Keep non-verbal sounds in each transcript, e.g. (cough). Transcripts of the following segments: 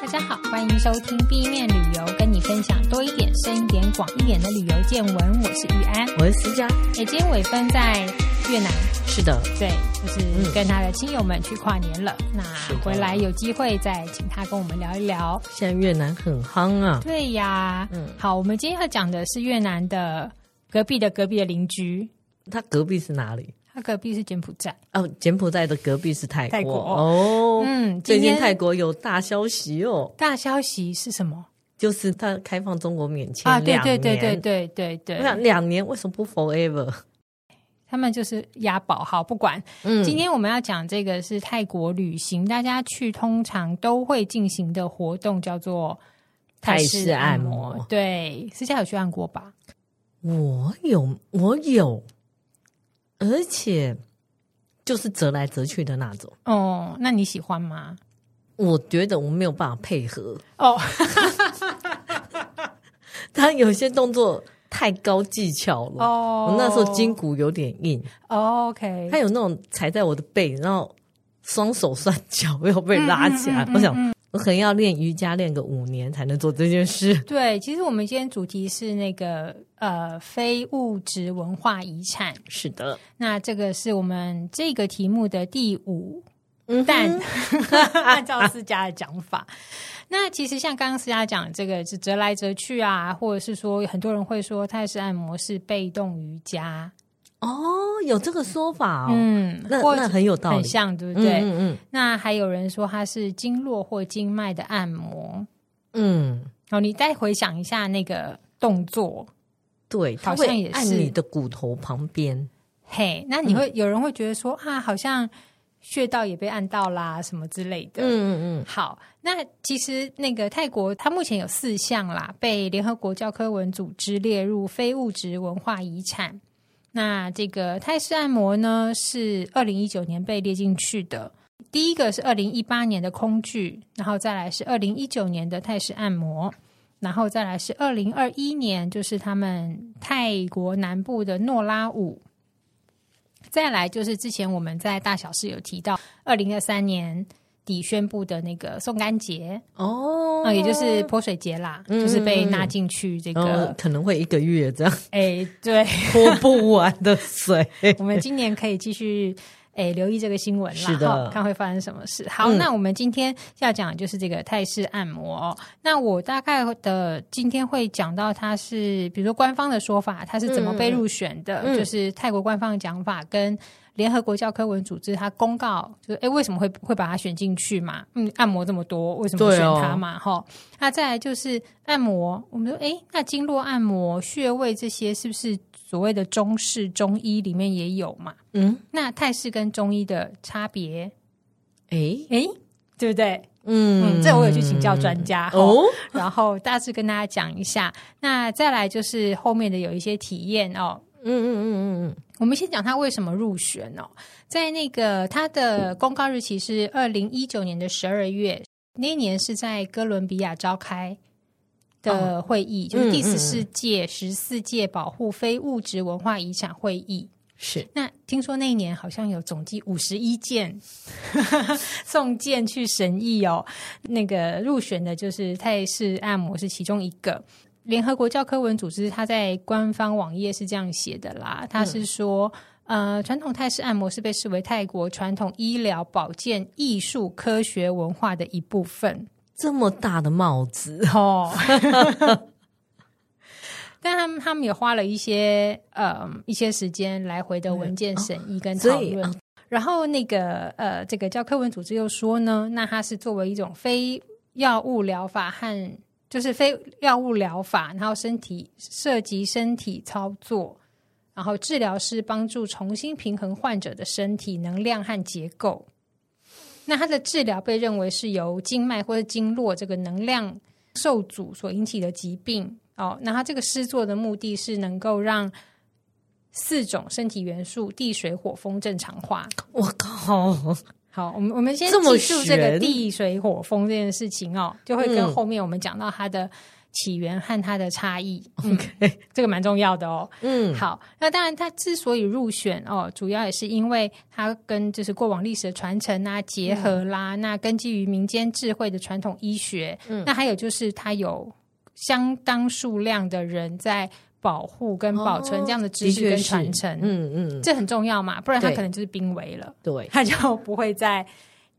大家好，欢迎收听 B 面旅游，跟你分享多一点、深一点、广一点的旅游见闻。我是玉安，我是思佳。哎，今天伟芬在越南，是的，对，就是跟他的亲友们去跨年了。嗯、那回来有机会再请他跟我们聊一聊。现在越南很夯啊，对呀。嗯，好，我们今天要讲的是越南的隔壁的隔壁的邻居。他隔壁是哪里？他隔壁是柬埔寨哦，柬埔寨的隔壁是泰国，泰国哦。嗯，最近泰国有大消息哦。大消息是什么？就是他开放中国免签啊，对对对对对对对。我想两年为什么不 forever？他们就是押宝，好不管。嗯，今天我们要讲这个是泰国旅行，大家去通常都会进行的活动叫做泰式按摩。按摩对，私下有去按过吧？我有，我有。而且就是折来折去的那种哦，那你喜欢吗？我觉得我没有办法配合哦，(laughs) 他有些动作太高技巧了哦，我那时候筋骨有点硬哦。OK，他有那种踩在我的背，然后双手双脚要被拉起来，嗯嗯嗯嗯嗯我想。我可能要练瑜伽练个五年才能做这件事。对，其实我们今天主题是那个呃非物质文化遗产。是的，那这个是我们这个题目的第五弹，但按照思佳的讲法，(laughs) 那其实像刚刚思佳讲，这个是折来折去啊，或者是说很多人会说泰式按摩是被动瑜伽。哦，有这个说法哦，嗯，那那很有道理，很像，对不对？嗯嗯，嗯。那还有人说它是经络或经脉的按摩，嗯。好，你再回想一下那个动作，对，好像也是按你的骨头旁边。嘿，那你会、嗯、有人会觉得说啊，好像穴道也被按到啦，什么之类的。嗯嗯嗯。好，那其实那个泰国，它目前有四项啦，被联合国教科文组织列入非物质文化遗产。那这个泰式按摩呢，是二零一九年被列进去的。第一个是二零一八年的空剧，然后再来是二零一九年的泰式按摩，然后再来是二零二一年，就是他们泰国南部的诺拉舞。再来就是之前我们在大小事有提到，二零二三年底宣布的那个送干节哦，啊，也就是泼水节啦，嗯、就是被纳进去这个、哦，可能会一个月这样。(laughs) 哎、欸，对，(laughs) 泼不完的水。(laughs) 我们今年可以继续哎、欸、留意这个新闻啦，看会发生什么事。好，嗯、那我们今天要讲的就是这个泰式按摩、哦。那我大概的今天会讲到它是，比如说官方的说法，它是怎么被入选的，嗯、就是泰国官方的讲法跟。联合国教科文组织它公告就是，哎，为什么会会把它选进去嘛？嗯，按摩这么多，为什么选它嘛？哈、哦，那再来就是按摩，我们说，哎，那经络按摩、穴位这些是不是所谓的中式中医里面也有嘛？嗯，那泰式跟中医的差别，哎哎，对不对？嗯，嗯，这我有去请教专家哦，然后大致跟大家讲一下。那再来就是后面的有一些体验哦。嗯嗯嗯嗯嗯，我们先讲他为什么入选哦，在那个他的公告日期是二零一九年的十二月，那一年是在哥伦比亚召开的会议，哦、就是第十四届十四届保护非物质文化遗产会议。是，那听说那一年好像有总计五十一件 (laughs) 送件去审议哦，那个入选的就是泰式按摩是其中一个。联合国教科文组织，它在官方网页是这样写的啦，它是说，嗯、呃，传统泰式按摩是被视为泰国传统医疗保健艺术科学文化的一部分。这么大的帽子哦，(laughs) 但他们他们也花了一些呃一些时间来回的文件审议跟讨论。嗯哦、然后那个呃，这个教科文组织又说呢，那它是作为一种非药物疗法和就是非药物疗法，然后身体涉及身体操作，然后治疗师帮助重新平衡患者的身体能量和结构。那他的治疗被认为是由经脉或者经络这个能量受阻所引起的疾病哦。那他这个施作的目的是能够让四种身体元素地水火风正常化。我靠！好，我们我们先记住这个地水火风这件事情哦，就会跟后面我们讲到它的起源和它的差异。OK，、嗯、这个蛮重要的哦。嗯，好，那当然，它之所以入选哦，主要也是因为它跟就是过往历史的传承啊结合啦。嗯、那根基于民间智慧的传统医学，嗯，那还有就是它有相当数量的人在保护跟保存这样的知识跟传承。哦、嗯嗯，这很重要嘛，不然它可能就是濒危了。对，它就不会在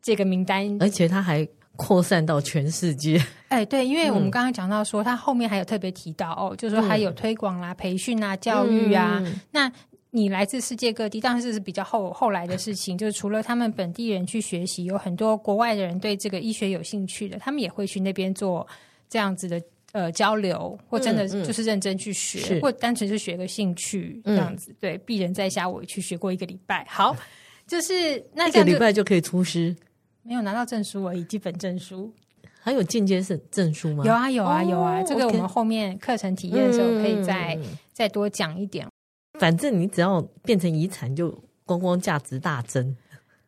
这个名单，而且它还。扩散到全世界，(laughs) 哎，对，因为我们刚刚讲到说，他、嗯、后面还有特别提到哦，就是说还有推广啦、嗯、培训啊、教育啊。嗯、那你来自世界各地，当然这是比较后后来的事情。就是除了他们本地人去学习，有很多国外的人对这个医学有兴趣的，他们也会去那边做这样子的呃交流，或真的就是认真去学，或单纯是学个兴趣这样子。嗯、对，鄙人在下，我去学过一个礼拜。好，(laughs) 就是那个礼拜就可以出师。没有拿到证书而已，基本证书。还有间接证证书吗？有啊，有啊，有啊。这个我们后面课程体验的时候可以再、嗯、再多讲一点。反正你只要变成遗产，就光光价值大增。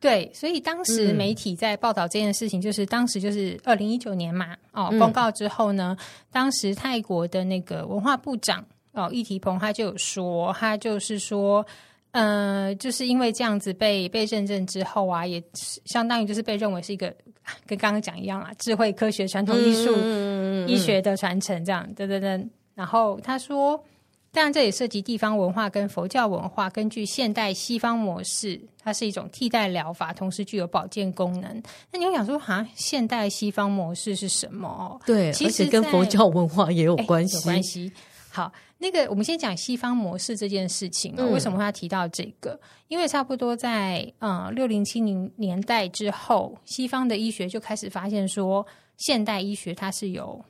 对，所以当时媒体在报道这件事情，就是、嗯、当时就是二零一九年嘛，哦，公告之后呢，嗯、当时泰国的那个文化部长哦，易提蓬他就有说，他就是说。呃，就是因为这样子被被认证之后啊，也相当于就是被认为是一个跟刚刚讲一样啊，智慧科学、传统艺术、嗯、医学的传承这样，等等等。然后他说，当然这也涉及地方文化跟佛教文化，根据现代西方模式，它是一种替代疗法，同时具有保健功能。那你会想说，哈，现代西方模式是什么？对，其实跟佛教文化也有关系，有关系。好，那个我们先讲西方模式这件事情啊、哦，嗯、为什么会要提到这个？因为差不多在嗯六零七零年代之后，西方的医学就开始发现说，现代医学它是有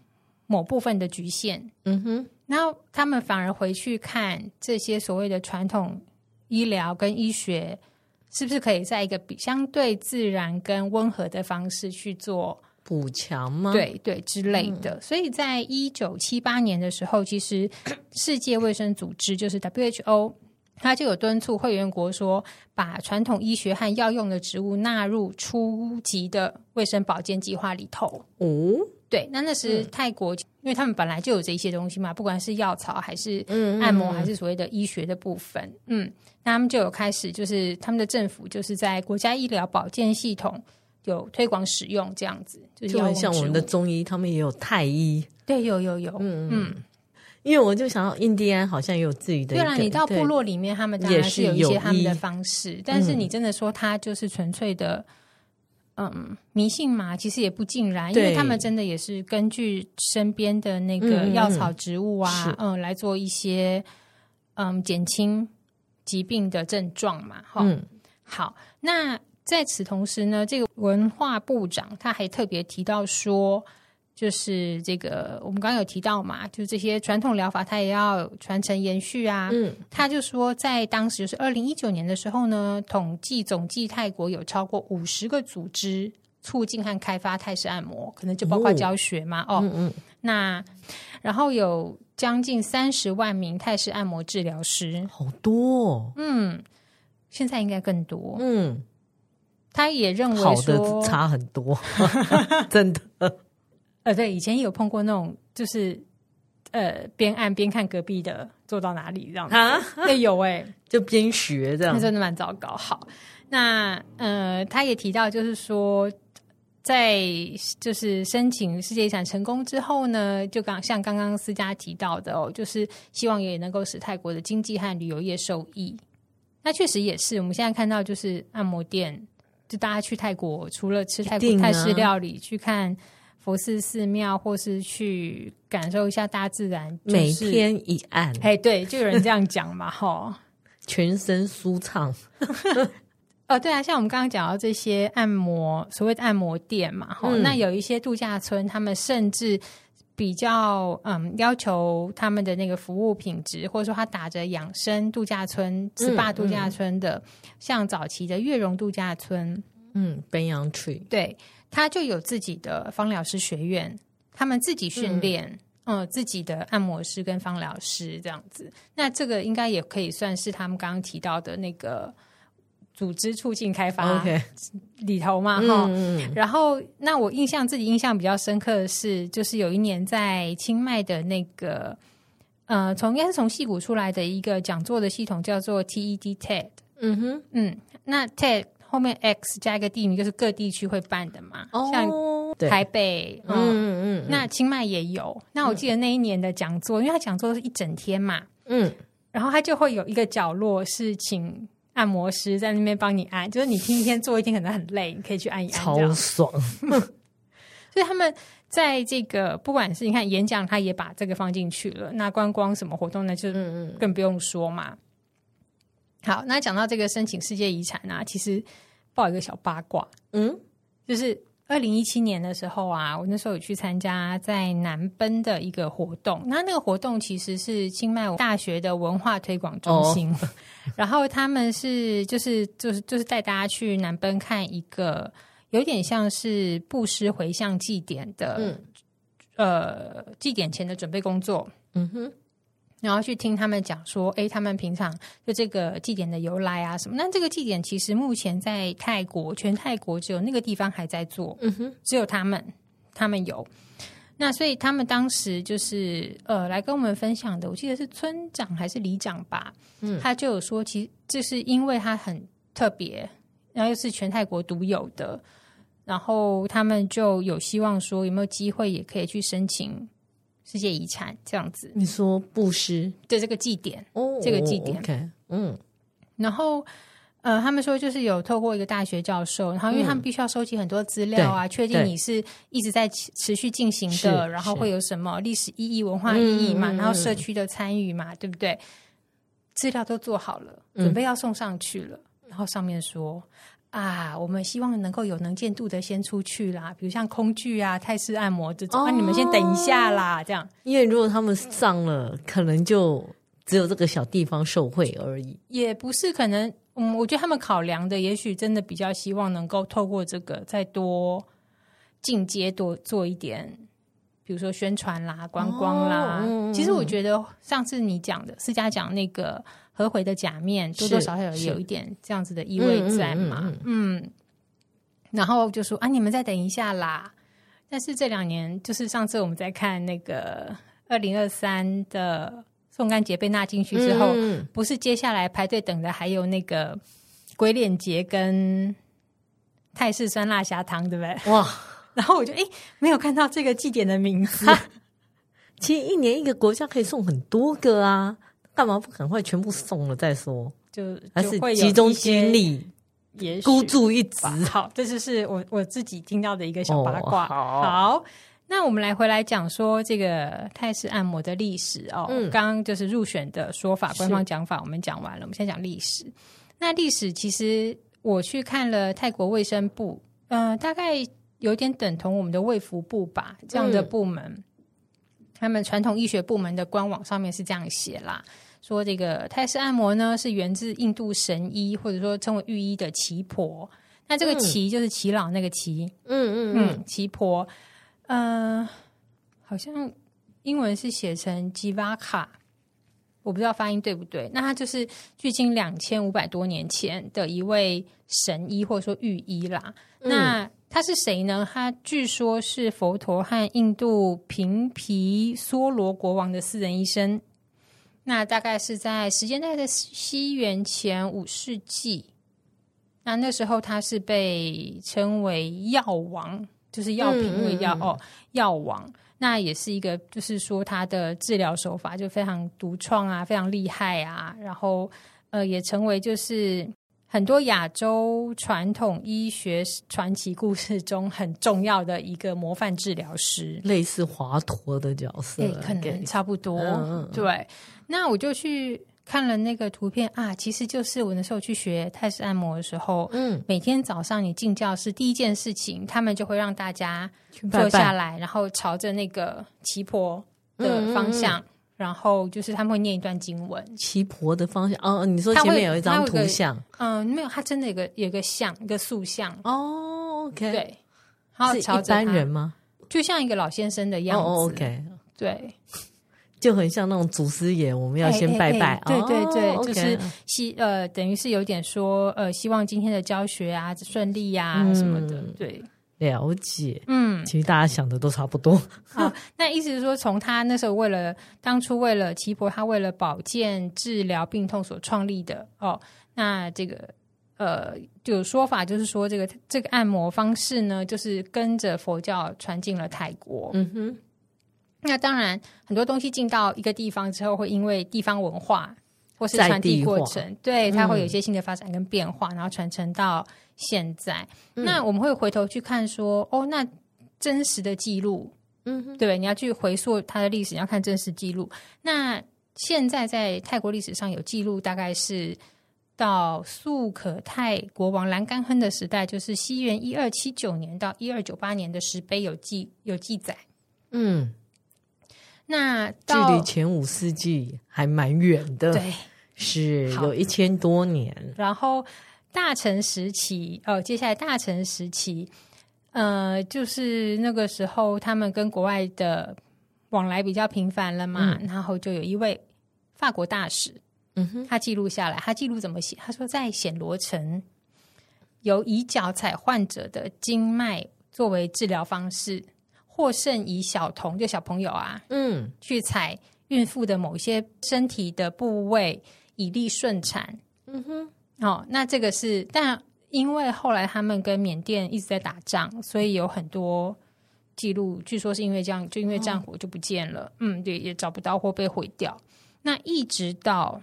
某部分的局限。嗯哼，然后他们反而回去看这些所谓的传统医疗跟医学，是不是可以在一个比相对自然跟温和的方式去做。补强吗？对对之类的，嗯、所以在一九七八年的时候，其实世界卫生组织就是 WHO，它就有敦促会员国说，把传统医学和药用的植物纳入初级的卫生保健计划里头。哦，对，那那时泰国，嗯、因为他们本来就有这些东西嘛，不管是药草还是按摩，还是所谓的医学的部分，嗯，嗯，那他们就有开始，就是他们的政府就是在国家医疗保健系统。有推广使用这样子，就是像我们的中医，他们也有泰医。对，有有有，嗯嗯。因为我就想到印第安好像也有自己的。对啦，你到部落里面，他们当然是有一些他们的方式，但是你真的说他就是纯粹的，嗯，迷信嘛？其实也不尽然，因为他们真的也是根据身边的那个药草植物啊，嗯，来做一些嗯减轻疾病的症状嘛。哈，嗯，好，那。在此同时呢，这个文化部长他还特别提到说，就是这个我们刚刚有提到嘛，就是这些传统疗法，它也要传承延续啊。嗯，他就说，在当时就是二零一九年的时候呢，统计总计泰国有超过五十个组织促进和开发泰式按摩，可能就包括教学嘛。哦，嗯嗯，那然后有将近三十万名泰式按摩治疗师，好多哦。嗯，现在应该更多。嗯。他也认为好的差很多，(laughs) 真的。呃，对，以前有碰过那种，就是呃，边按边看隔壁的做到哪里这样子。啊，对，有哎、欸，(laughs) 就边学这样，那真的蛮糟糕。好，那呃，他也提到，就是说，在就是申请世界遗产成功之后呢，就刚像刚刚思佳提到的哦，就是希望也能够使泰国的经济和旅游业受益。那确实也是，我们现在看到就是按摩店。就大家去泰国，除了吃泰国泰式料理，去看佛寺寺庙，或是去感受一下大自然，就是、每天一按，哎，对，就有人这样讲嘛，(laughs) 哈，全身舒畅。(laughs) 哦，对啊，像我们刚刚讲到这些按摩，所谓的按摩店嘛，哈、嗯，那有一些度假村，他们甚至。比较嗯，要求他们的那个服务品质，或者说他打着养生度假村、SPA 度假村的，像早期的月容度假村，嗯，Banyan Tree，对，他就有自己的芳疗师学院，他们自己训练，嗯，嗯，自己的按摩师跟芳疗师这样子。那这个应该也可以算是他们刚刚提到的那个组织促进开发里头嘛，哈。然后，那我印象自己印象比较深刻的是，就是有一年在清迈的那个，呃，从应该是从矽谷出来的一个讲座的系统叫做 TED TED。嗯哼，嗯，那 TED 后面 X 加一个地名，就是各地区会办的嘛，哦、像台北，嗯嗯嗯，那清迈也有。那我记得那一年的讲座，嗯、因为他讲座是一整天嘛，嗯，然后他就会有一个角落是请。按摩师在那边帮你按，就是你听一天做一天可能很累，你可以去按一按，超爽。(laughs) 所以他们在这个不管是你看演讲，他也把这个放进去了。那观光什么活动呢？就更不用说嘛。好，那讲到这个申请世界遗产啊，其实报一个小八卦，嗯，就是。二零一七年的时候啊，我那时候有去参加在南奔的一个活动。那那个活动其实是清迈大学的文化推广中心，哦、(laughs) 然后他们是就是就是就是带大家去南奔看一个有点像是布施回向祭典的，嗯、呃，祭典前的准备工作。嗯哼。然后去听他们讲说，哎，他们平常就这个祭典的由来啊什么？那这个祭典其实目前在泰国，全泰国只有那个地方还在做，嗯哼，只有他们，他们有。那所以他们当时就是呃来跟我们分享的，我记得是村长还是里长吧，嗯，他就有说，其实这是因为他很特别，然后又是全泰国独有的，然后他们就有希望说有没有机会也可以去申请。世界遗产这样子，你说布施？对这个祭典哦，这个祭典，oh, okay, 嗯，然后呃，他们说就是有透过一个大学教授，然后因为他们必须要收集很多资料啊，嗯、确定你是一直在持续进行的，然后会有什么历史意义、文化意义嘛，嗯、然后社区的参与嘛，嗯、对不对？资料都做好了，准备要送上去了，嗯、然后上面说。啊，我们希望能够有能见度的先出去啦，比如像空具啊、泰式按摩这种，那、哦啊、你们先等一下啦，这样。因为如果他们上了，可能就只有这个小地方受惠而已。也不是，可能嗯，我觉得他们考量的，也许真的比较希望能够透过这个再多进阶多做一点，比如说宣传啦、观光啦。其实我觉得上次你讲的思佳讲那个。合回的假面多多少少有有一点这样子的意味在嘛，嗯，然后就说啊，你们再等一下啦。但是这两年，就是上次我们在看那个二零二三的宋干节被纳进去之后，嗯、不是接下来排队等的还有那个鬼脸节跟泰式酸辣虾汤，对不对？哇！(laughs) 然后我就哎，没有看到这个祭典的名字。(laughs) 其实一年一个国家可以送很多个啊。干嘛不赶快全部送了再说？就，就还是集中精力，也孤注一掷。好，这就是我我自己听到的一个小八卦。哦、好，好，那我们来回来讲说这个泰式按摩的历史哦。嗯，刚刚就是入选的说法，官方讲法我们讲完了，我们先讲历史。那历史其实我去看了泰国卫生部，呃，大概有点等同我们的卫福部吧，这样的部门。嗯他们传统医学部门的官网上面是这样写啦，说这个泰式按摩呢是源自印度神医或者说称为御医的奇婆，那这个奇就是奇老那个奇，嗯嗯嗯，奇婆，呃，好像英文是写成吉瓦卡，我不知道发音对不对。那他就是距今两千五百多年前的一位神医或者说御医啦，那。他是谁呢？他据说是佛陀和印度平皮梭罗国王的私人医生。那大概是在时间在西元前五世纪。那那时候他是被称为药王，就是药品为药、嗯、哦，药王。那也是一个，就是说他的治疗手法就非常独创啊，非常厉害啊。然后呃，也成为就是。很多亚洲传统医学传奇故事中很重要的一个模范治疗师，类似华佗的角色，欸、可能差不多。嗯、对，那我就去看了那个图片啊，其实就是我那时候去学泰式按摩的时候，嗯，每天早上你进教室第一件事情，他们就会让大家坐下来，拜拜然后朝着那个旗婆的方向。嗯嗯嗯然后就是他们会念一段经文，旗婆的方向哦。你说前面有一张图像，嗯，没有，他真的有个有个像一个塑像哦。OK，对，然后朝着他是一般人吗？就像一个老先生的样子。哦，OK，对，就很像那种祖师爷，我们要先拜拜。对对对，哦、就是希呃，等于是有点说呃，希望今天的教学啊顺利呀、啊、什么的。嗯、对，了解。嗯，其实大家想的都差不多。好，那意思是说，从他那时候为了当初为了奇婆，他为了保健治疗病痛所创立的哦，那这个呃，就有说法就是说，这个这个按摩方式呢，就是跟着佛教传进了泰国。嗯哼。那当然，很多东西进到一个地方之后，会因为地方文化或是传递过程，对它会有一些新的发展跟变化，嗯、然后传承到现在。嗯、那我们会回头去看说，哦，那真实的记录，嗯哼，对，你要去回溯它的历史，你要看真实记录。那现在在泰国历史上有记录，大概是到素可泰国王兰甘亨的时代，就是西元一二七九年到一二九八年的石碑有记有记载，嗯。那距离前五世纪还蛮远的，对，是有一千多年。然后大成时期，哦，接下来大成时期，呃，就是那个时候他们跟国外的往来比较频繁了嘛，嗯、然后就有一位法国大使，嗯哼，他记录下来，他记录怎么写？他说在暹罗城有以脚踩患者的经脉作为治疗方式。或甚以小童，就小朋友啊，嗯，去踩孕妇的某些身体的部位，以利顺产。嗯哼，哦，那这个是，但因为后来他们跟缅甸一直在打仗，所以有很多记录，据说是因为这样，就因为战火就不见了。哦、嗯，对，也找不到或被毁掉。那一直到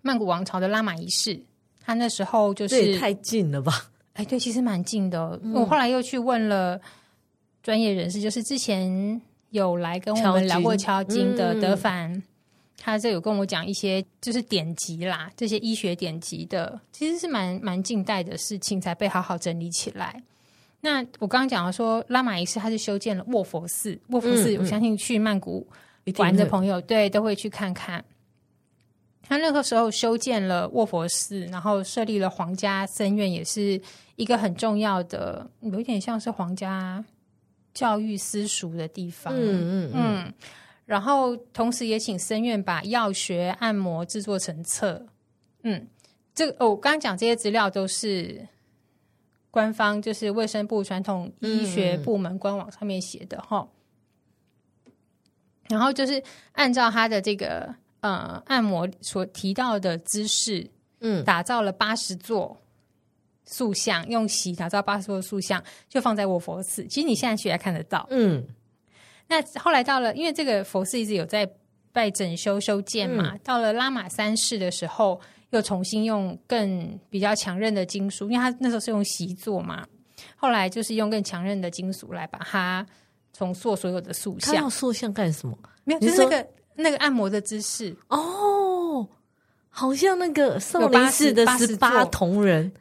曼谷王朝的拉玛一世，他那时候就是太近了吧？哎，对，其实蛮近的。嗯、我后来又去问了。专业人士就是之前有来跟我们聊过敲金的德凡，嗯、他这有跟我讲一些就是典籍啦，这些医学典籍的，其实是蛮蛮近代的事情才被好好整理起来。那我刚刚讲了说，拉玛一世他是修建了卧佛寺，卧佛寺我相信去曼谷玩的朋友、嗯、对都会去看看。他那个时候修建了卧佛寺，然后设立了皇家僧院，也是一个很重要的，有一点像是皇家。教育私塾的地方，嗯嗯嗯，嗯，然后同时也请僧院把药学按摩制作成册，嗯，这个、哦、我刚刚讲这些资料都是官方，就是卫生部传统医学部门官网上面写的哈，嗯、然后就是按照他的这个呃按摩所提到的姿势，嗯，打造了八十座。塑像用锡打造八十座塑像，就放在卧佛寺。其实你现在去还看得到。嗯，那后来到了，因为这个佛寺一直有在拜整修修建嘛。嗯、到了拉玛三世的时候，又重新用更比较强韧的金属，因为他那时候是用锡做嘛。后来就是用更强韧的金属来把它重塑所有的塑像。要塑像干什么？没有，就是那个那个按摩的姿势哦，好像那个少林寺的十八铜人。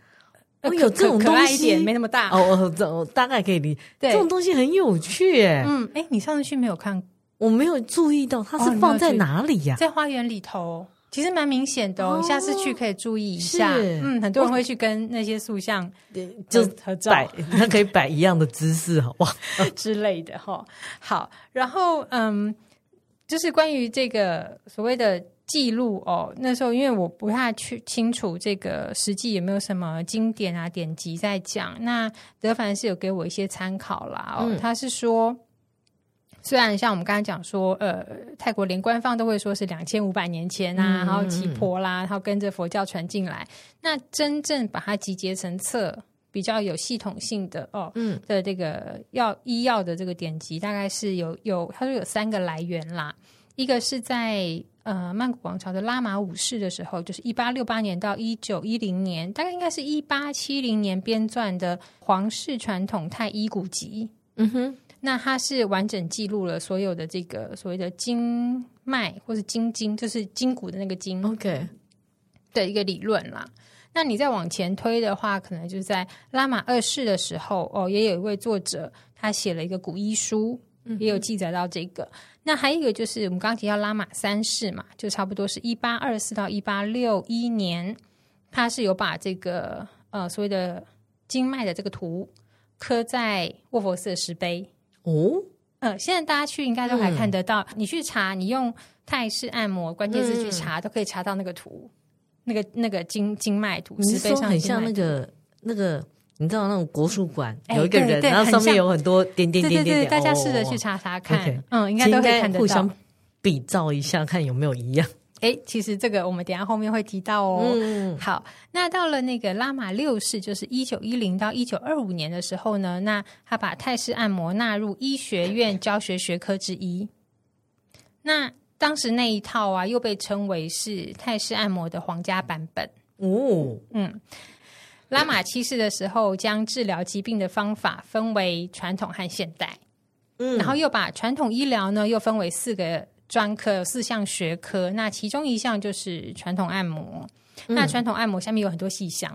哦，有这种东西，可爱一点，没那么大哦哦，这我大概可以理解。对，这种东西很有趣，哎，嗯，哎，你上次去没有看？我没有注意到，它是放在哪里呀？在花园里头，其实蛮明显的哦。下次去可以注意一下。嗯，很多人会去跟那些塑像就合照，它可以摆一样的姿势，好不好？(laughs) 之类的哈。好，然后嗯，就是关于这个所谓的。记录哦，那时候因为我不太去清楚这个实际有没有什么经典啊典籍在讲。那德凡是有给我一些参考啦哦，嗯、他是说，虽然像我们刚才讲说，呃，泰国连官方都会说是两千五百年前啊，嗯、然后奇婆啦，然后跟着佛教传进来，那真正把它集结成册，比较有系统性的哦，嗯。的这个药医药的这个典籍，大概是有有，他说有三个来源啦，一个是在。呃，曼谷王朝的拉玛五世的时候，就是一八六八年到一九一零年，大概应该是一八七零年编撰的《皇室传统太医古籍》。嗯哼，那它是完整记录了所有的这个所谓的经脉或是经筋，就是筋骨的那个筋。OK，的一个理论啦。那你再往前推的话，可能就是在拉玛二世的时候，哦，也有一位作者，他写了一个古医书。也有记载到这个，那还有一个就是我们刚刚提到拉玛三世嘛，就差不多是一八二四到一八六一年，他是有把这个呃所谓的经脉的这个图刻在卧佛寺的石碑哦，呃，现在大家去应该都还看得到，嗯、你去查，你用泰式按摩关键字去查，嗯、都可以查到那个图，那个那个经经脉图，石碑上很像那个那个，你知道那种国术馆有一个人，然后上面有很多点点点点大家试着去查查看，嗯，应该都可以看得到，互相比照一下，看有没有一样。哎，其实这个我们等下后面会提到哦。嗯，好，那到了那个拉玛六世，就是一九一零到一九二五年的时候呢，那他把泰式按摩纳入医学院教学学科之一。那当时那一套啊，又被称为是泰式按摩的皇家版本。哦，嗯，拉玛七世的时候，将治疗疾病的方法分为传统和现代。嗯，然后又把传统医疗呢，又分为四个。专科有四项学科，那其中一项就是传统按摩。嗯、那传统按摩下面有很多细项，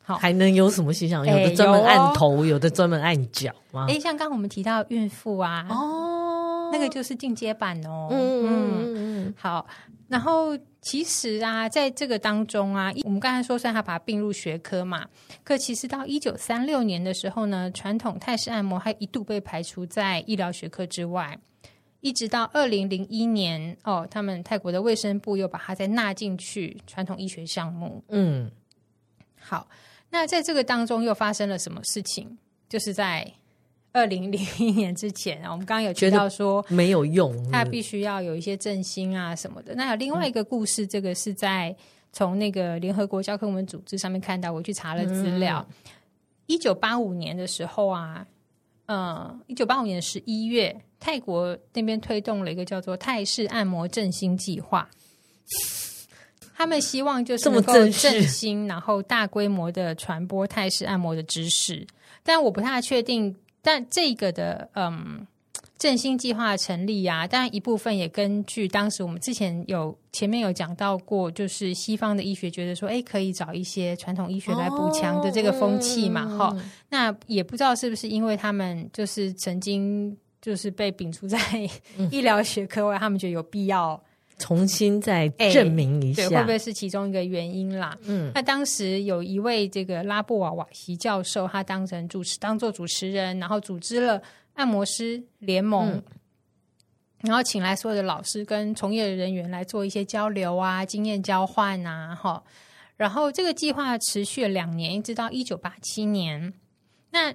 好，还能有什么细项？有的专门按头，有，哦、有的专门按脚吗？哎，像刚刚我们提到孕妇啊，哦，那个就是进阶版哦。嗯嗯嗯嗯。好，然后其实啊，在这个当中啊，我们刚才说是他把它并入学科嘛，可其实到一九三六年的时候呢，传统泰式按摩还一度被排除在医疗学科之外。一直到二零零一年，哦，他们泰国的卫生部又把它再纳进去传统医学项目。嗯，好，那在这个当中又发生了什么事情？就是在二零零一年之前啊，我们刚刚有提到说没有用，它必须要有一些振兴啊什么的。那有另外一个故事，这个是在从那个联合国教科文组织上面看到，我去查了资料。一九八五年的时候啊。嗯，一九八五年十一月，泰国那边推动了一个叫做泰式按摩振兴计划。他们希望就是能够振兴，然后大规模的传播泰式按摩的知识。但我不太确定，但这个的嗯。振兴计划成立啊，当然一部分也根据当时我们之前有前面有讲到过，就是西方的医学觉得说，哎，可以找一些传统医学来补强的这个风气嘛，哈、哦嗯。那也不知道是不是因为他们就是曾经就是被摒除在 (laughs) 医疗学科外，嗯、他们觉得有必要重新再证明一下，对，会不会是其中一个原因啦？嗯，那当时有一位这个拉布瓦瓦西教授，他当成主持，当做主持人，然后组织了。按摩师联盟，嗯、然后请来所有的老师跟从业人员来做一些交流啊，经验交换啊，哈。然后这个计划持续了两年，一直到一九八七年。那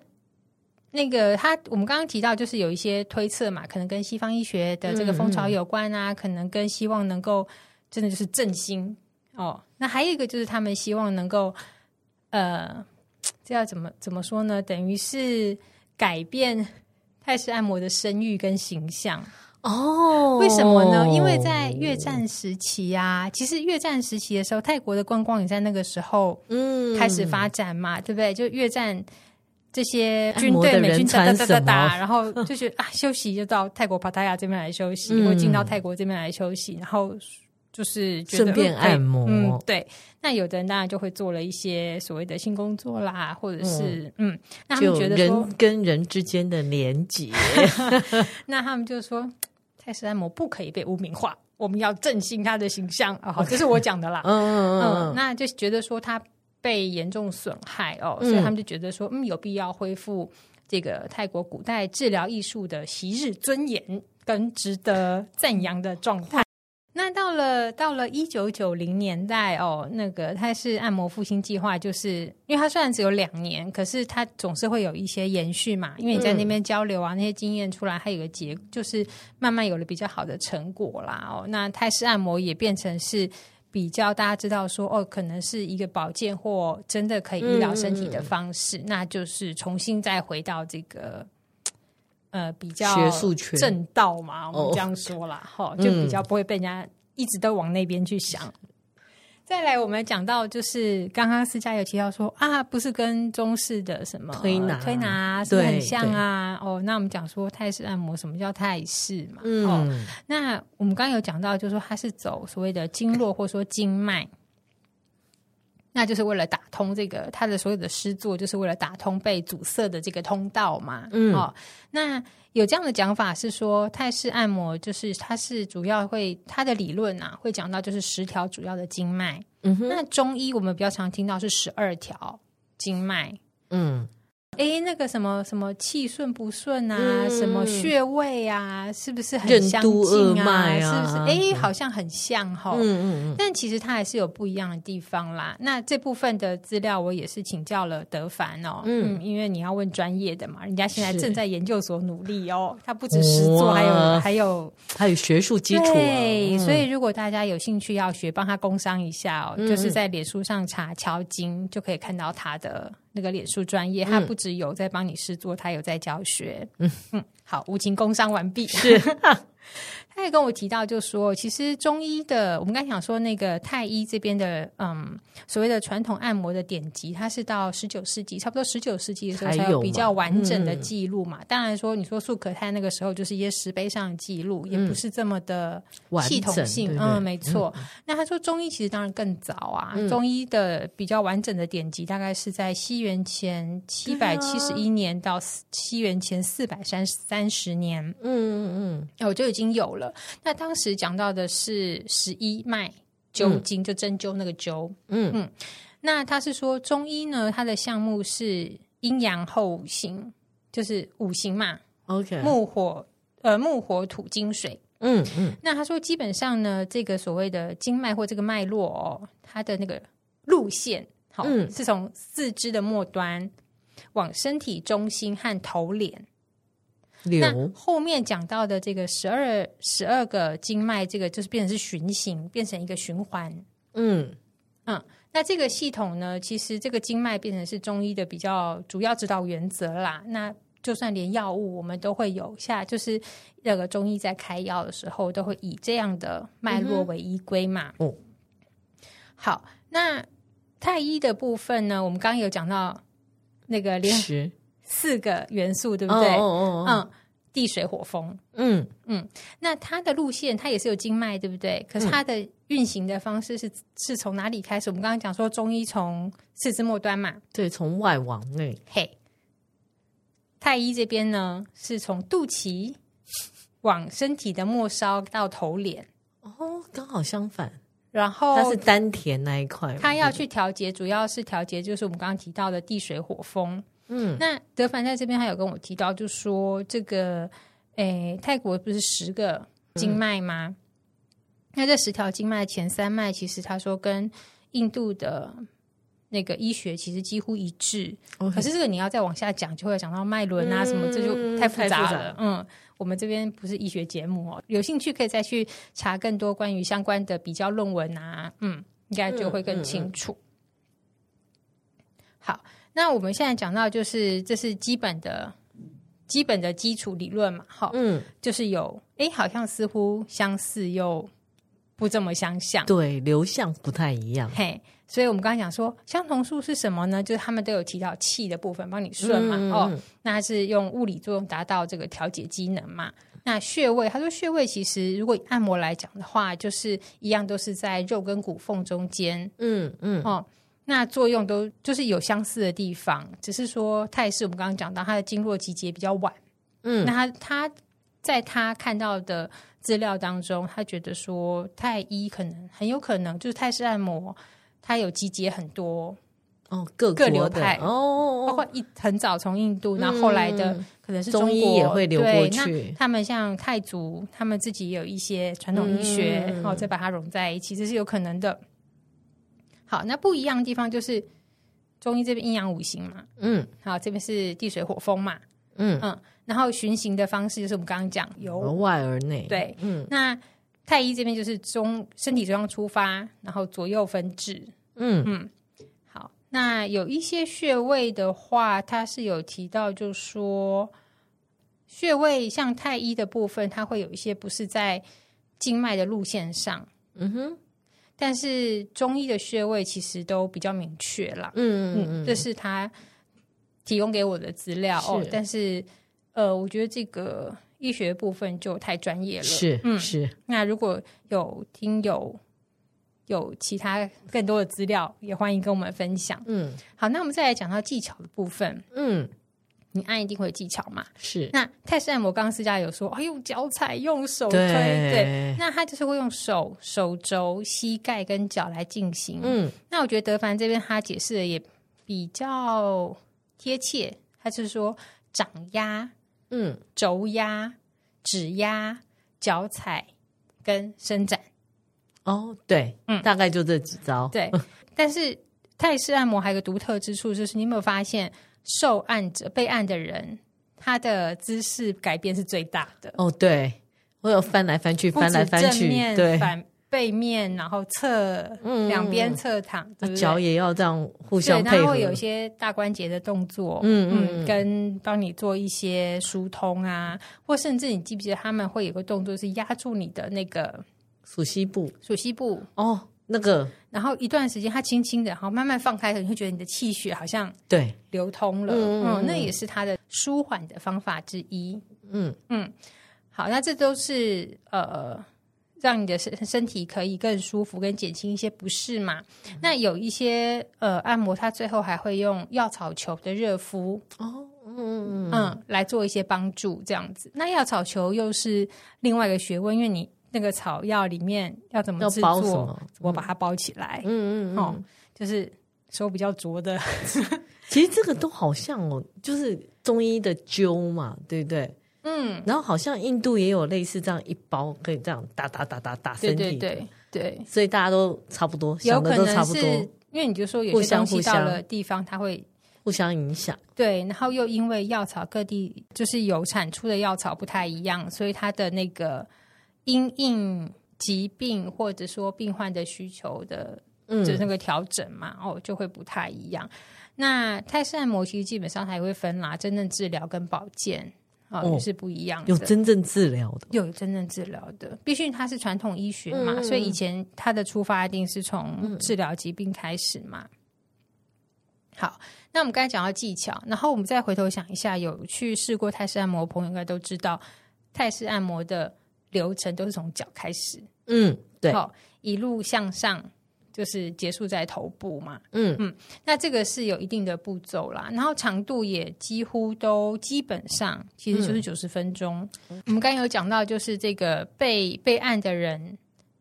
那个他，我们刚刚提到，就是有一些推测嘛，可能跟西方医学的这个风潮有关啊，可能跟希望能够真的就是振兴哦。那还有一个就是他们希望能够，呃，(tsk) 这要怎么怎么说呢？等于是改变。泰式按摩的声誉跟形象哦，为什么呢？因为在越战时期啊，其实越战时期的时候，泰国的观光也在那个时候嗯开始发展嘛，嗯、对不对？就越战这些军队美军哒哒哒哒打，然后就是啊休息就到泰国帕塔亚这边来休息，嗯、或进到泰国这边来休息，然后。就是顺便按摩，嗯，对。那有的人当然就会做了一些所谓的性工作啦，或者是嗯，嗯，那他们觉得人跟人之间的连结，(laughs) 那他们就说泰式按摩不可以被污名化，我们要振兴他的形象啊。好，这是我讲的啦。嗯嗯嗯，那就觉得说他被严重损害哦，所以他们就觉得说，嗯，有必要恢复这个泰国古代治疗艺术的昔日尊严跟值得赞扬的状态。那到了到了一九九零年代哦，那个泰式按摩复兴计划，就是因为它虽然只有两年，可是它总是会有一些延续嘛。因为你在那边交流啊，嗯、那些经验出来，它有个结，就是慢慢有了比较好的成果啦。哦，那泰式按摩也变成是比较大家知道说哦，可能是一个保健或真的可以医疗身体的方式，嗯、那就是重新再回到这个。呃，比较学术正道嘛，我们这样说啦，哈、哦，就比较不会被人家一直都往那边去想。嗯、再来，我们讲到就是刚刚思佳有提到说啊，不是跟中式的什么推拿推拿是很像啊？哦，那我们讲说泰式按摩，什么叫泰式嘛？嗯、哦，那我们刚刚有讲到，就是说它是走所谓的经络或者说经脉。那就是为了打通这个他的所有的诗作，就是为了打通被阻塞的这个通道嘛。嗯，哦，那有这样的讲法是说，泰式按摩就是它是主要会它的理论啊，会讲到就是十条主要的经脉。嗯哼，那中医我们比较常听到是十二条经脉。嗯，哎，那个什么什么气顺不顺啊，嗯、什么穴位啊，是不是很相近啊？啊是不是？哎，好像很像哈、哦。嗯嗯嗯。但其实它还是有不一样的地方啦。那这部分的资料我也是请教了德凡哦。嗯，嗯，因为你要问专业的嘛，人家现在正在研究所努力哦。他不止实作，还有还有还有学术基础、啊。对，所以如果大家有兴趣要学，帮他工商一下哦，嗯、就是在脸书上查乔金就可以看到他的。那个脸书专业，他不只有在帮你试做，他有在教学。嗯嗯，好，无情工商完毕。是。(laughs) (laughs) 他也跟我提到，就说其实中医的，我们刚才讲说那个太医这边的，嗯，所谓的传统按摩的典籍，它是到十九世纪，差不多十九世纪的时候才有比较完整的记录嘛。当然说，你说素可泰那个时候就是一些石碑上的记录，也不是这么的系统性。嗯，没错。那他说中医其实当然更早啊，中医的比较完整的典籍大概是在西元前七百七十一年到西元前四百三三十年。嗯嗯嗯，我就已经有了。那当时讲到的是十一脉灸经，就针灸那个灸。嗯嗯，那他是说中医呢，它的项目是阴阳后五行，就是五行嘛。OK，木火呃木火土金水。嗯嗯，那他说基本上呢，这个所谓的经脉或这个脉络哦，它的那个路线，好，嗯，是从四肢的末端往身体中心和头脸。那后面讲到的这个十二十二个经脉，这个就是变成是循行，变成一个循环。嗯嗯，那这个系统呢，其实这个经脉变成是中医的比较主要指导原则啦。那就算连药物，我们都会有下，就是那个中医在开药的时候，都会以这样的脉络为依归嘛。哦、嗯，好，那太医的部分呢，我们刚刚有讲到那个连。四个元素对不对？哦哦哦哦嗯，地水火风。嗯嗯，那它的路线它也是有经脉对不对？可是它的运行的方式是是从哪里开始？我们刚刚讲说中医从四肢末端嘛，对，从外往内。嘿，太医这边呢是从肚脐往身体的末梢到头脸。哦，刚好相反。然后它是丹田那一块，它要去调节，主要是调节就是我们刚刚提到的地水火风。嗯，那德凡在这边还有跟我提到，就说这个，诶，泰国不是十个经脉吗？嗯、那这十条经脉前三脉，其实他说跟印度的那个医学其实几乎一致。可是这个你要再往下讲，就会讲到脉轮啊什么，这就太复杂了。嗯，我们这边不是医学节目哦，有兴趣可以再去查更多关于相关的比较论文啊，嗯，应该就会更清楚。好。那我们现在讲到，就是这是基本的、基本的基础理论嘛，哈，嗯，就是有，哎，好像似乎相似又不这么相像，对，流向不太一样，嘿，所以我们刚刚讲说相同数是什么呢？就是他们都有提到气的部分帮你顺嘛，嗯、哦，那还是用物理作用达到这个调节机能嘛。那穴位，他说穴位其实如果按摩来讲的话，就是一样都是在肉跟骨缝中间，嗯嗯，哦。那作用都就是有相似的地方，只是说泰式我们刚刚讲到它的经络集结比较晚，嗯，那他他在他看到的资料当中，他觉得说太医可能很有可能就是泰式按摩，它有集结很多哦各各流派哦，包括一很早从印度，那后后来的可能是中中医也会流过去，那他们像泰族，他们自己也有一些传统医学，然后再把它融在一起，这是有可能的。好，那不一样的地方就是中医这边阴阳五行嘛，嗯，好，这边是地水火风嘛，嗯。嗯，然后循行的方式就是我们刚刚讲由外而内，对，嗯，那太医这边就是中身体中央出发，然后左右分治，嗯。嗯，好，那有一些穴位的话，它是有提到，就是说穴位像太医的部分，它会有一些不是在经脉的路线上，嗯哼。但是中医的穴位其实都比较明确了，嗯嗯嗯，这是他提供给我的资料哦。但是呃，我觉得这个医学部分就太专业了，是嗯是。那如果有听友有其他更多的资料，也欢迎跟我们分享。嗯，好，那我们再来讲到技巧的部分，嗯。你按一定会有技巧嘛？是。那泰式按摩刚刚私家有说，哎，用脚踩，用手推，对。对，那他就是会用手、手肘、膝盖跟脚来进行。嗯。那我觉得德凡这边他解释的也比较贴切，他就是说掌压、嗯，肘压、指压、脚踩跟伸展。哦，对，嗯，大概就这几招。对，但是泰式按摩还有个独特之处，就是你有没有发现，受案者、被案的人，他的姿势改变是最大的。哦，对，我有翻来翻去，翻来翻去，对，反背面，然后侧，嗯，两边侧躺，脚也要这样互相配合。然后会有一些大关节的动作，嗯嗯，嗯，跟帮你做一些疏通啊，或甚至你记不记得他们会有个动作是压住你的那个。鼠蹊部，鼠蹊部。哦，那个，然后一段时间，它轻轻的，然后慢慢放开，你会觉得你的气血好像对。流通了，嗯，嗯，那也是它的舒缓的方法之一，嗯。嗯，好，那这都是呃，让你的身身体可以更舒服，跟减轻一些不适嘛。嗯、那有一些呃按摩，它最后还会用药草球的热敷。哦，嗯嗯。嗯，来做一些帮助，这样子。那药草球又是另外一个学问，因为你。那个草药里面要怎么制作？我把它包起来。嗯嗯嗯，哦，就是手比较拙的。(laughs) 其实这个都好像哦，就是中医的灸嘛，对不对？嗯。然后好像印度也有类似这样一包，可以这样打打打打打身体。对对对。所以大家都差不多，有可能差不多。因为你就说有些东西到了地方，它会互相影响。对，然后又因为药草各地就是有产出的药草不太一样，所以它的那个。因应疾病或者说病患的需求的，嗯就是那个调整嘛，嗯、哦，就会不太一样。那泰式按摩其实基本上还会分啦，真正治疗跟保健啊，是不一样的。有真正治疗的，有真正治疗的。毕竟它是传统医学嘛，嗯、所以以前它的出发一定是从治疗疾病开始嘛。嗯、好，那我们刚才讲到技巧，然后我们再回头想一下，有去试过泰式按摩的朋友应该都知道，泰式按摩的。流程都是从脚开始，嗯，对，好，一路向上，就是结束在头部嘛，嗯。嗯，那这个是有一定的步骤啦，然后长度也几乎都基本上其实就是九十分钟。嗯、我们刚刚有讲到，就是这个被被按的人，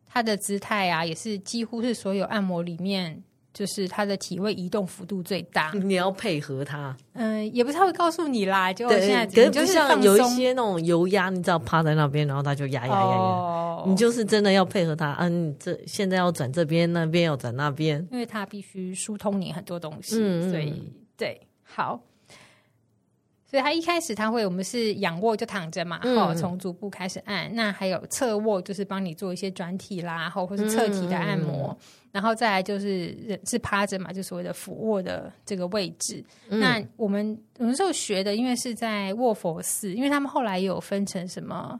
他的姿态啊，也是几乎是所有按摩里面。就是他的体位移动幅度最大，你要配合他。嗯，也不太会告诉你啦。就现在可是就像有一些那种油压，你知道趴在那边，然后他就压压压压。哦，你就是真的要配合他。嗯，这现在要转这边，那边要转那边，因为他必须疏通你很多东西。嗯，所以对，好。所以他一开始他会，我们是仰卧就躺着嘛，好、嗯，从足部开始按。那还有侧卧，就是帮你做一些转体啦，或或是侧体的按摩。嗯、然后再来就是人是趴着嘛，就所谓的俯卧的这个位置。嗯、那我们有时候学的，因为是在卧佛寺，因为他们后来有分成什么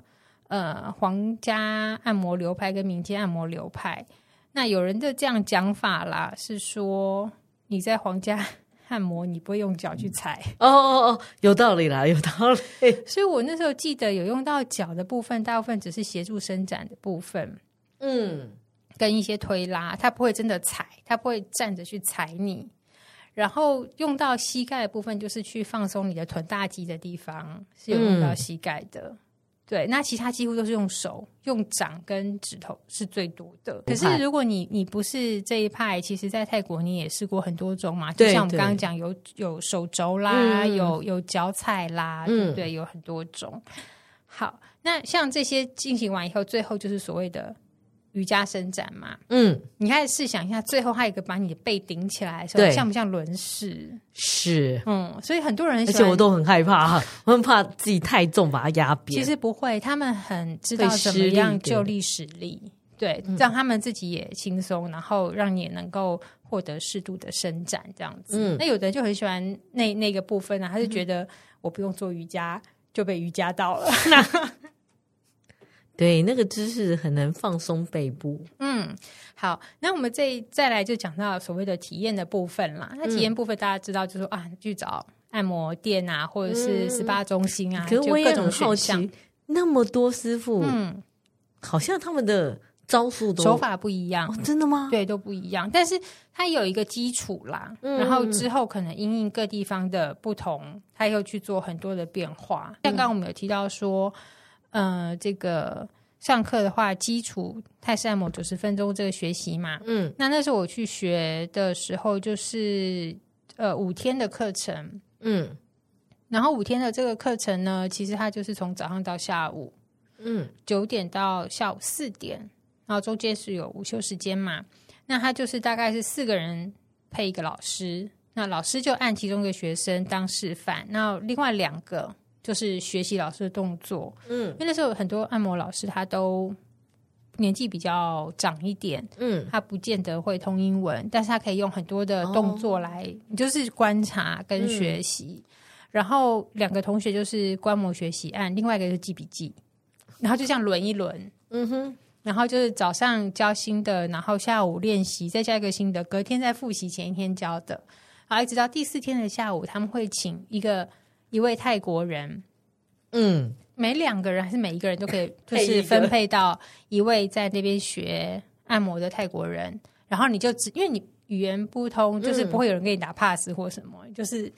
呃皇家按摩流派跟民间按摩流派。那有人就这样讲法啦，是说你在皇家。按摩你不会用脚去踩哦哦哦，有道理啦，(laughs) 有道理。所以我那时候记得有用到脚的部分，大部分只是协助伸展的部分，嗯，跟一些推拉，它不会真的踩，它不会站着去踩你。然后用到膝盖的部分，就是去放松你的臀大肌的地方，是有用到膝盖的。嗯对，那其他几乎都是用手、用掌跟指头是最多的。可是如果你你不是这一派，其实，在泰国你也试过很多种嘛。就像我们刚刚讲，有有手肘啦，嗯、有有脚踩啦，对不对？有很多种。好，那像这些进行完以后，最后就是所谓的。瑜伽伸展嘛，嗯，你开始试想一下，最后还有一个把你的背顶起来的时候，像不像轮式？是，嗯，所以很多人，而且我都很害怕，(laughs) 我很怕自己太重把它压扁。其实不会，他们很知道怎么样就力使力，对，让他们自己也轻松，然后让你也能够获得适度的伸展，这样子。嗯，那有的人就很喜欢那那个部分呢，他就觉得我不用做瑜伽就被瑜伽到了。(laughs) 对，那个姿势很能放松背部。嗯，好，那我们这再来就讲到所谓的体验的部分啦。那体验部分大家知道，就是啊，去找按摩店啊，或者是 SPA 中心啊，嗯、可是我也很好奇，那么多师傅，嗯，好像他们的招数都手法不一样、哦，真的吗？对，都不一样。但是它有一个基础啦，嗯、然后之后可能因应各地方的不同，它又去做很多的变化。像刚刚我们有提到说。呃，这个上课的话，基础泰式按摩九十分钟这个学习嘛，嗯，那那时候我去学的时候，就是呃五天的课程，嗯，然后五天的这个课程呢，其实它就是从早上到下午，嗯，九点到下午四点，然后中间是有午休时间嘛。那它就是大概是四个人配一个老师，那老师就按其中一个学生当示范，那另外两个就是学习老师的动作。嗯，因为那时候很多按摩老师他都年纪比较长一点，嗯，他不见得会通英文，但是他可以用很多的动作来，哦、就是观察跟学习。嗯、然后两个同学就是观摩学习按，另外一个就是记笔记，然后就这样轮一轮。嗯哼。然后就是早上教新的，然后下午练习，再教一个新的，隔天再复习前一天教的，然后一直到第四天的下午，他们会请一个一位泰国人，嗯，每两个人还是每一个人都可以，(laughs) 就是分配到一位在那边学按摩的泰国人，然后你就只因为你语言不通，就是不会有人给你打 pass 或什么，嗯、就是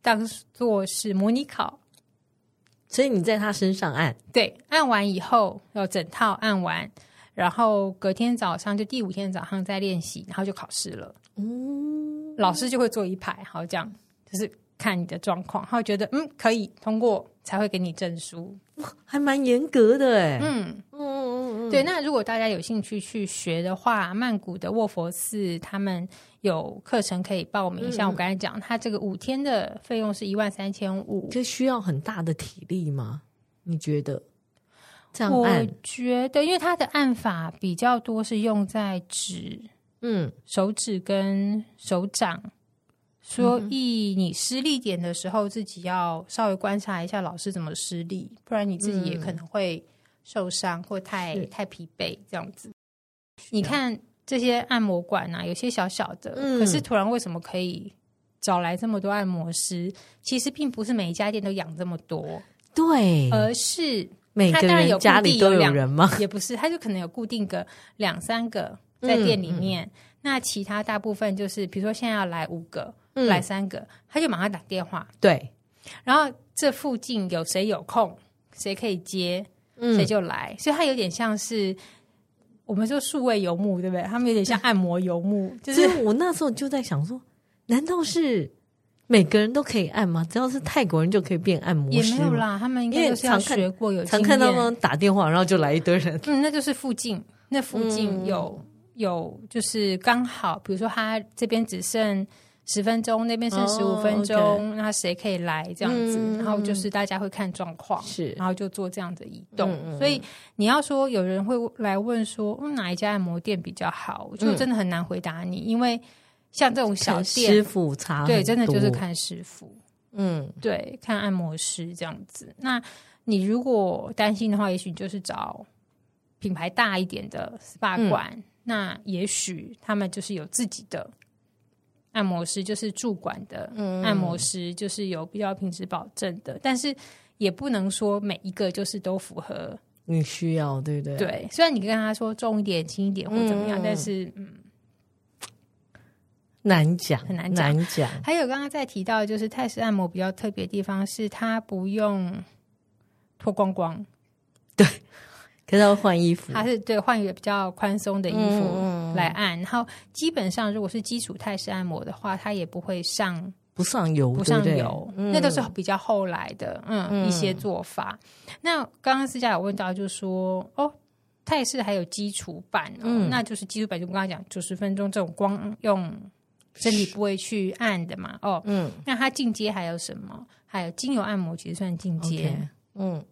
当做是模拟考。所以你在他身上按，对，按完以后要整套按完，然后隔天早上就第五天早上再练习，然后就考试了。嗯，老师就会做一排，好这样，就是看你的状况，他会觉得嗯可以通过，才会给你证书，还蛮严格的哎。嗯嗯嗯嗯，对。那如果大家有兴趣去学的话，曼谷的卧佛寺他们。有课程可以报名，像我刚才讲，他这个五天的费用是一万三千五。这需要很大的体力吗？你觉得？这样？我觉得，因为他的按法比较多是用在指，嗯，手指跟手掌，所以你施力点的时候，自己要稍微观察一下老师怎么施力，不然你自己也可能会受伤或太太疲惫这样子。你看。这些按摩馆啊，有些小小的，嗯、可是突然为什么可以找来这么多按摩师？其实并不是每一家店都养这么多，对，而是每个人家里都有人吗？(laughs) 也不是，他就可能有固定个两三个在店里面，嗯嗯、那其他大部分就是，比如说现在要来五个，嗯、来三个，他就马上打电话，对，然后这附近有谁有空，谁可以接，谁就来，嗯、所以他有点像是。我们说数位游牧，对不对？他们有点像按摩游牧，就是我那时候就在想说，难道是每个人都可以按吗？只要是泰国人就可以变按摩师？也没有啦，他们应该都是要学过有常看到他们打电话，然后就来一堆人。(laughs) 嗯，那就是附近，那附近有、嗯、有，就是刚好，比如说他这边只剩。十分钟，那边剩十五分钟，oh, 那谁可以来这样子？嗯、然后就是大家会看状况，是，然后就做这样的移动。嗯、所以你要说有人会来问说，嗯，哪一家按摩店比较好？我就真的很难回答你，嗯、因为像这种小店，师傅差对，真的就是看师傅。嗯，对，看按摩师这样子。那你如果担心的话，也许就是找品牌大一点的 SPA 馆，嗯、那也许他们就是有自己的。按摩师就是驻馆的，按摩师就是有比较品质保证的，嗯、但是也不能说每一个就是都符合你需要，对不对？对，虽然你跟他说重一点、轻一点或怎么样，嗯、但是嗯，难讲，很难讲。难讲。还有刚刚在提到，就是泰式按摩比较特别的地方是，它不用脱光光，对。可是要换衣服，他是对换一个比较宽松的衣服来按，嗯、然后基本上如果是基础泰式按摩的话，它也不会上不上油，不上油，对对？那都是比较后来的嗯，嗯。一些做法。那刚刚私下有问到，就是说哦，泰式还有基础版哦，嗯、那就是基础版就我刚刚讲九十分钟这种光用身体部位去按的嘛，哦，嗯，那它进阶还有什么？还有精油按摩其实算进阶。嗯。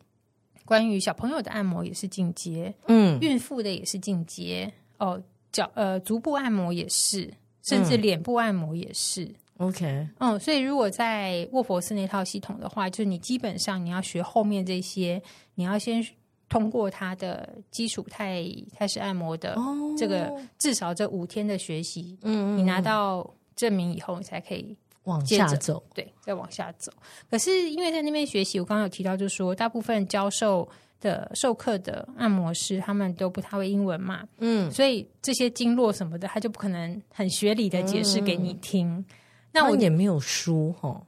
关于小朋友的按摩也是进阶，嗯，孕妇的也是进阶哦，脚呃足部按摩也是，甚至脸部按摩也是。OK，嗯，所以如果在卧佛寺那套系统的话，就是你基本上你要学后面这些，你要先通过他的基础态开始按摩的这个、哦、至少这五天的学习，嗯，你拿到证明以后，你才可以。往下走，对，再往下走。可是因为在那边学习，我刚刚有提到，就是说大部分教授的授课的按摩师，他们都不太会英文嘛，嗯，所以这些经络什么的，他就不可能很学理的解释给你听。嗯、那我也没有书哈，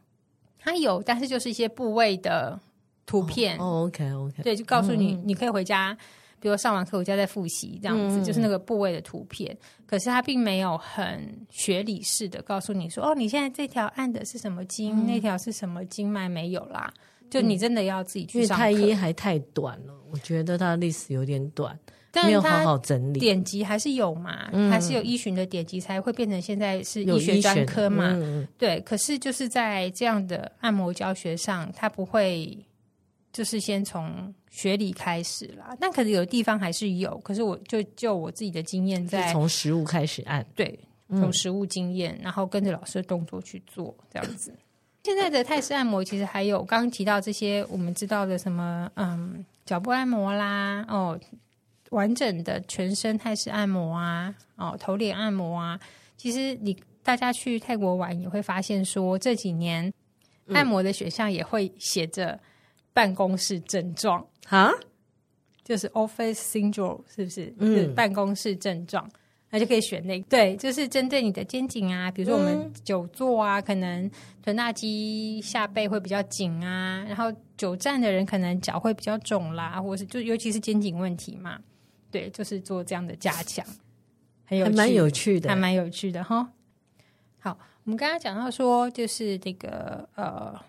他有，但是就是一些部位的图片。哦，OK OK，对，就告诉你，嗯、你可以回家。比如上完课我就要再复习这样子，嗯、就是那个部位的图片。可是他并没有很学理式的告诉你说，哦，你现在这条按的是什么经，嗯、那条是什么经脉没有啦。就你真的要自己去上课。太医还太短了，我觉得它的历史有点短，没有好好整理。典籍还是有嘛，嗯、还是有医学的典籍才会变成现在是医学专科嘛。嗯、对，可是就是在这样的按摩教学上，它不会就是先从学理开始啦。但可能有的地方还是有，可是我就就我自己的经验，在从实物开始按，对，从实物经验，嗯、然后跟着老师的动作去做这样子。现在的泰式按摩其实还有刚刚提到这些我们知道的什么，嗯，脚部按摩啦，哦，完整的全身泰式按摩啊，哦，头脸按摩啊。其实你大家去泰国玩也会发现，说这几年按摩的选项也会写着办公室症状。啊，嗯、就是 office syndrome，是不是？嗯，是办公室症状。那就可以选那个，对，就是针对你的肩颈啊，比如说我们久坐啊，嗯、可能臀大肌下背会比较紧啊，然后久站的人可能脚会比较肿啦，或是就尤其是肩颈问题嘛，对，就是做这样的加强，很有趣，还蛮有趣的，还蛮有趣的哈。好，我们刚刚讲到说，就是这个呃，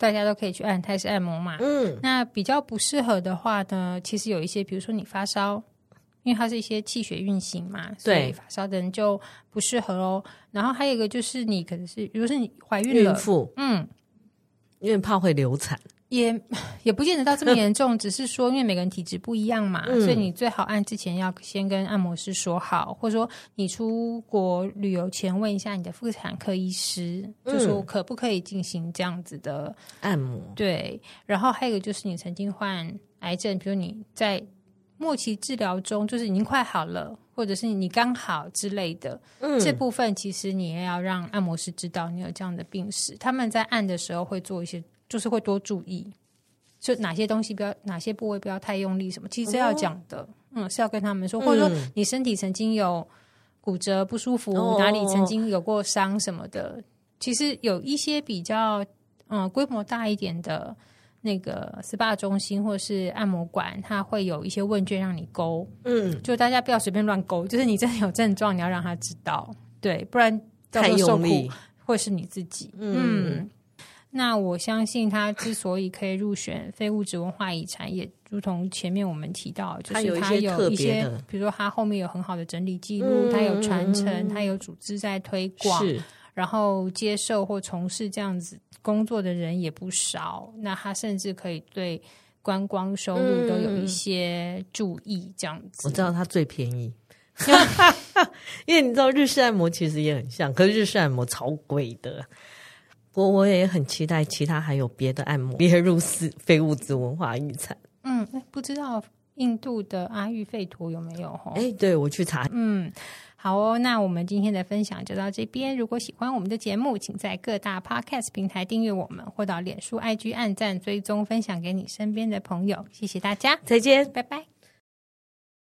大家都可以去按泰式按摩嘛，嗯，那比较不适合的话呢，其实有一些，比如说你发烧。因为它是一些气血运行嘛，对，所以发烧的人就不适合哦。然后还有一个就是，你可能是，比如说你怀孕了，孕妇，嗯，因为怕会流产，也 (sighs) 也不见得到这么严重，(laughs) 只是说因为每个人体质不一样嘛，嗯、所以你最好按之前要先跟按摩师说好，或者说你出国旅游前问一下你的妇产科医师，嗯、就说可不可以进行这样子的按摩。对，然后还有一个就是你曾经患癌症，比如你在。末期治疗中，就是已经快好了，或者是你刚好之类的，嗯，这部分其实你也要让按摩师知道你有这样的病史。他们在按的时候会做一些，就是会多注意，就哪些东西不要，哪些部位不要太用力，什么。其实要讲的，哦、嗯，是要跟他们说，或者说你身体曾经有骨折不舒服，哦、哪里曾经有过伤什么的，其实有一些比较嗯规模大一点的。那个 SPA 中心或是按摩馆，它会有一些问卷让你勾，嗯，就大家不要随便乱勾，就是你真的有症状，你要让他知道，对，不然到时候受苦会是你自己。嗯，嗯，那我相信他之所以可以入选非物质文化遗产，也如同前面我们提到，就是他有一些，比如说他后面有很好的整理记录，他、嗯、有传承，他、嗯、有组织在推广，然后接受或从事这样子。工作的人也不少，那他甚至可以对观光收入都有一些注意，这样子。我知道他最便宜，(laughs) 因为你知道日式按摩其实也很像，可是日式按摩超贵的。我我也很期待其他还有别的按摩列入是非物质文化遗产。嗯，不知道印度的阿育吠陀有没有？哈，哎，对我去查，嗯。好哦，那我们今天的分享就到这边。如果喜欢我们的节目，请在各大 Podcast 平台订阅我们，或到脸书、IG 按赞、追踪、分享给你身边的朋友。谢谢大家，再见，拜拜。